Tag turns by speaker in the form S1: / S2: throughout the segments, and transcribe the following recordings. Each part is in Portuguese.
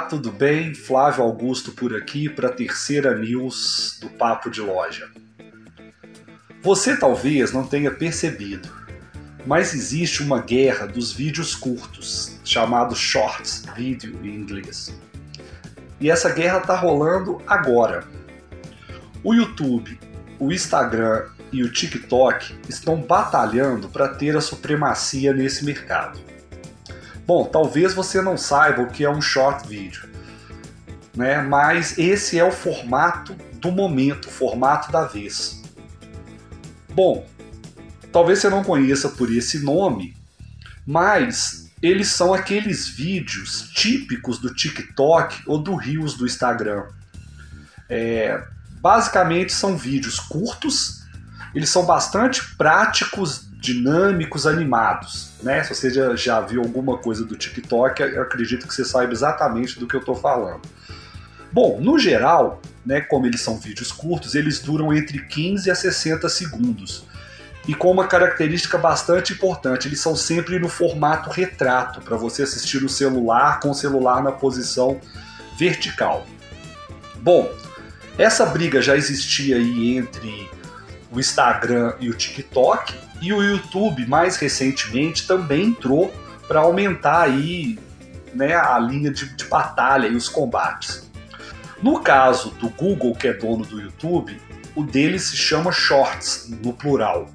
S1: Olá, tudo bem? Flávio Augusto por aqui para a terceira news do Papo de Loja. Você talvez não tenha percebido, mas existe uma guerra dos vídeos curtos, chamado Shorts Video em inglês. E essa guerra está rolando agora. O YouTube, o Instagram e o TikTok estão batalhando para ter a supremacia nesse mercado. Bom, talvez você não saiba o que é um short video, né? Mas esse é o formato do momento, o formato da vez. Bom, talvez você não conheça por esse nome, mas eles são aqueles vídeos típicos do TikTok ou do Reels do Instagram. É, basicamente são vídeos curtos, eles são bastante práticos dinâmicos, animados. Né? Se você já, já viu alguma coisa do TikTok, eu acredito que você saiba exatamente do que eu estou falando. Bom, no geral, né, como eles são vídeos curtos, eles duram entre 15 a 60 segundos. E com uma característica bastante importante, eles são sempre no formato retrato, para você assistir no celular com o celular na posição vertical. Bom, essa briga já existia aí entre o Instagram e o TikTok, e o YouTube, mais recentemente, também entrou para aumentar aí né, a linha de, de batalha e os combates. No caso do Google, que é dono do YouTube, o dele se chama Shorts, no plural.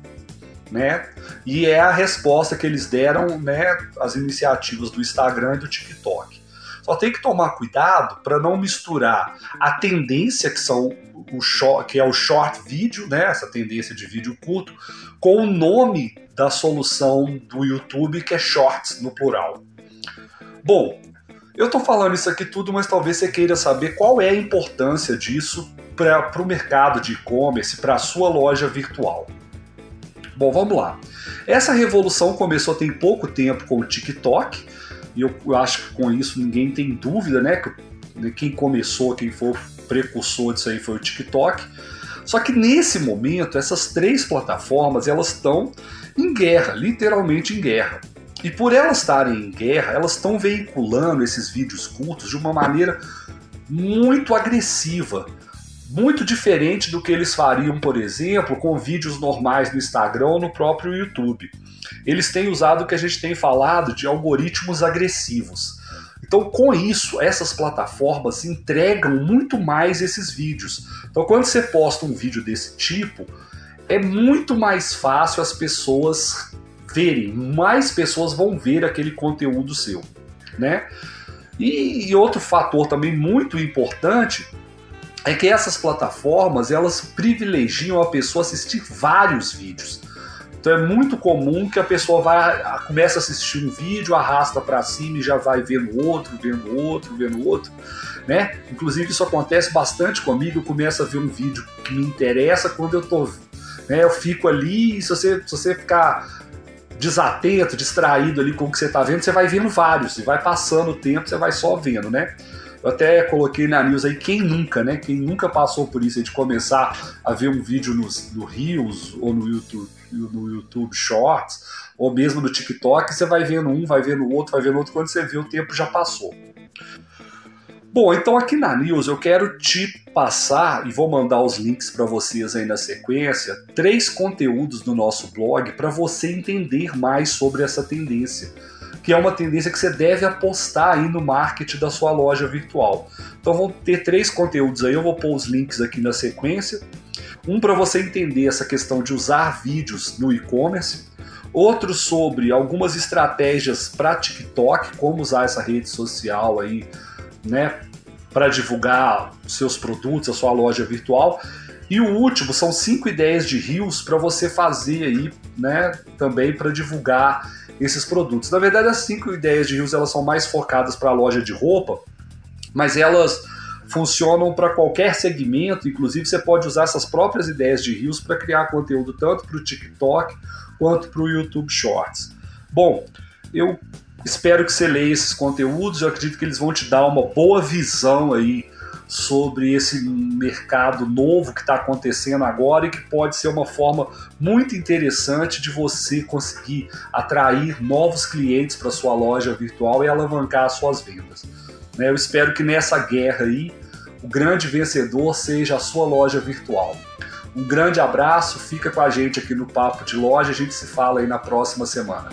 S1: Né? E é a resposta que eles deram né, às iniciativas do Instagram e do TikTok. Só tem que tomar cuidado para não misturar a tendência que são o short, que é o short vídeo, né, essa tendência de vídeo curto, com o nome da solução do YouTube que é Shorts no plural. Bom, eu estou falando isso aqui tudo, mas talvez você queira saber qual é a importância disso para o mercado de e-commerce, para a sua loja virtual. Bom, vamos lá. Essa revolução começou tem pouco tempo com o TikTok, e eu, acho que com isso ninguém tem dúvida, né? Que né, quem começou, quem foi precursor disso aí foi o TikTok. Só que nesse momento, essas três plataformas elas estão em guerra, literalmente em guerra. E por elas estarem em guerra, elas estão veiculando esses vídeos curtos de uma maneira muito agressiva, muito diferente do que eles fariam, por exemplo, com vídeos normais no Instagram ou no próprio YouTube. Eles têm usado o que a gente tem falado de algoritmos agressivos. Então, com isso, essas plataformas entregam muito mais esses vídeos. Então, quando você posta um vídeo desse tipo, é muito mais fácil as pessoas verem, mais pessoas vão ver aquele conteúdo seu, né? E, e outro fator também muito importante é que essas plataformas elas privilegiam a pessoa assistir vários vídeos. Então é muito comum que a pessoa vai, começa a assistir um vídeo, arrasta para cima e já vai vendo outro, vendo outro, vendo outro, né? Inclusive isso acontece bastante comigo, eu começo a ver um vídeo que me interessa quando eu tô, né, eu fico ali e se você, se você ficar desatento, distraído ali com o que você está vendo, você vai vendo vários, e vai passando o tempo, você vai só vendo, né? Eu até coloquei na news aí, quem nunca, né? Quem nunca passou por isso de começar a ver um vídeo no, no Reels ou no YouTube, no YouTube Shorts, ou mesmo no TikTok, você vai vendo um, vai vendo outro, vai vendo outro, quando você vê o tempo já passou. Bom, então aqui na News eu quero te passar e vou mandar os links para vocês aí na sequência, três conteúdos do nosso blog para você entender mais sobre essa tendência, que é uma tendência que você deve apostar aí no marketing da sua loja virtual. Então vão ter três conteúdos aí, eu vou pôr os links aqui na sequência. Um para você entender essa questão de usar vídeos no e-commerce, outro sobre algumas estratégias para TikTok, como usar essa rede social aí, né, para divulgar seus produtos, a sua loja virtual. E o último são cinco ideias de rios para você fazer aí, né, também para divulgar esses produtos. Na verdade, as cinco ideias de rios elas são mais focadas para a loja de roupa, mas elas funcionam para qualquer segmento, inclusive você pode usar essas próprias ideias de rios para criar conteúdo tanto para o TikTok quanto para o YouTube Shorts. Bom, eu espero que você leia esses conteúdos, eu acredito que eles vão te dar uma boa visão aí sobre esse mercado novo que está acontecendo agora e que pode ser uma forma muito interessante de você conseguir atrair novos clientes para sua loja virtual e alavancar suas vendas. Né? Eu espero que nessa guerra aí o grande vencedor seja a sua loja virtual. Um grande abraço, fica com a gente aqui no Papo de Loja, a gente se fala aí na próxima semana.